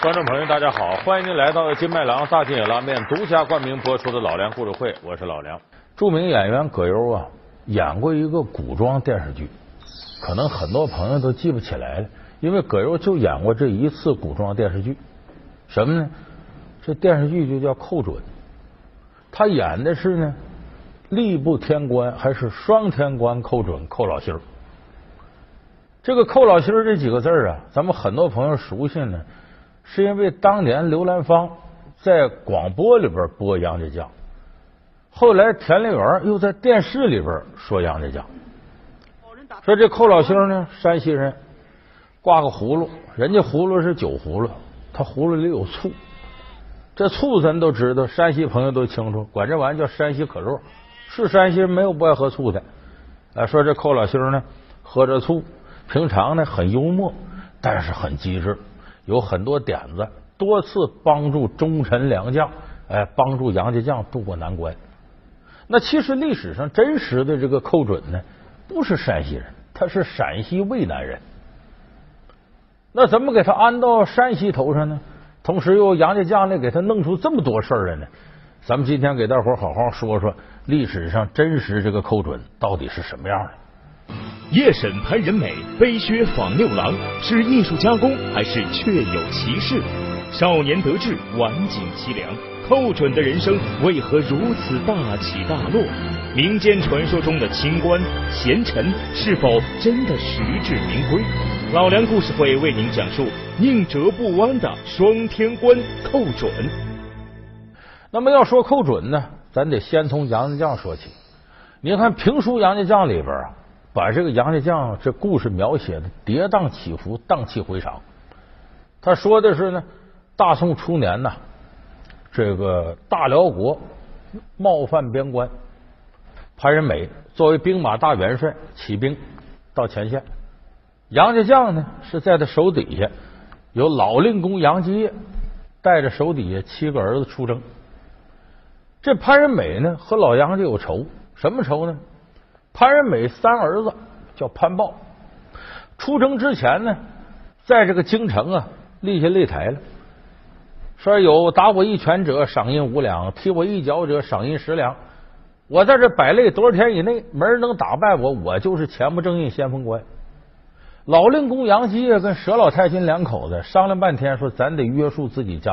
观众朋友，大家好，欢迎您来到金麦郎大金野拉面独家冠名播出的老梁故事会，我是老梁。著名演员葛优啊，演过一个古装电视剧，可能很多朋友都记不起来了，因为葛优就演过这一次古装电视剧。什么呢？这电视剧就叫《寇准》，他演的是呢吏部天官还是双天官寇准寇老心儿。这个寇老心儿这几个字啊，咱们很多朋友熟悉呢。是因为当年刘兰芳在广播里边播杨家将，后来田丽媛又在电视里边说杨家将，说这寇老星呢，山西人，挂个葫芦，人家葫芦是酒葫芦，他葫芦里有醋，这醋咱都知道，山西朋友都清楚，管这玩意叫山西可乐，是山西人没有不爱喝醋的。啊，说这寇老星呢，喝着醋，平常呢很幽默，但是很机智。有很多点子，多次帮助忠臣良将，哎，帮助杨家将渡过难关。那其实历史上真实的这个寇准呢，不是山西人，他是陕西渭南人。那怎么给他安到山西头上呢？同时又杨家将呢给他弄出这么多事儿来呢？咱们今天给大伙好好说说历史上真实这个寇准到底是什么样的。夜审潘仁美，背靴访六郎，是艺术加工还是确有其事？少年得志，晚景凄凉，寇准的人生为何如此大起大落？民间传说中的清官贤臣，是否真的实至名归？老梁故事会为您讲述宁折不弯的双天官寇准。那么要说寇准呢，咱得先从杨家将说起。你看评书《杨家将》里边啊。把这个杨家将这故事描写的跌宕起伏、荡气回肠。他说的是呢，大宋初年呐，这个大辽国冒犯边关，潘仁美作为兵马大元帅起兵到前线，杨家将呢是在他手底下，有老令公杨继业带着手底下七个儿子出征。这潘仁美呢和老杨家有仇，什么仇呢？潘仁美三儿子叫潘豹，出征之前呢，在这个京城啊立下擂台了，说有打我一拳者赏银五两，踢我一脚者赏银十两。我在这摆擂多少天以内，没人能打败我，我就是前不正印先锋官。老令公杨继业跟佘老太君两口子商量半天，说咱得约束自己家。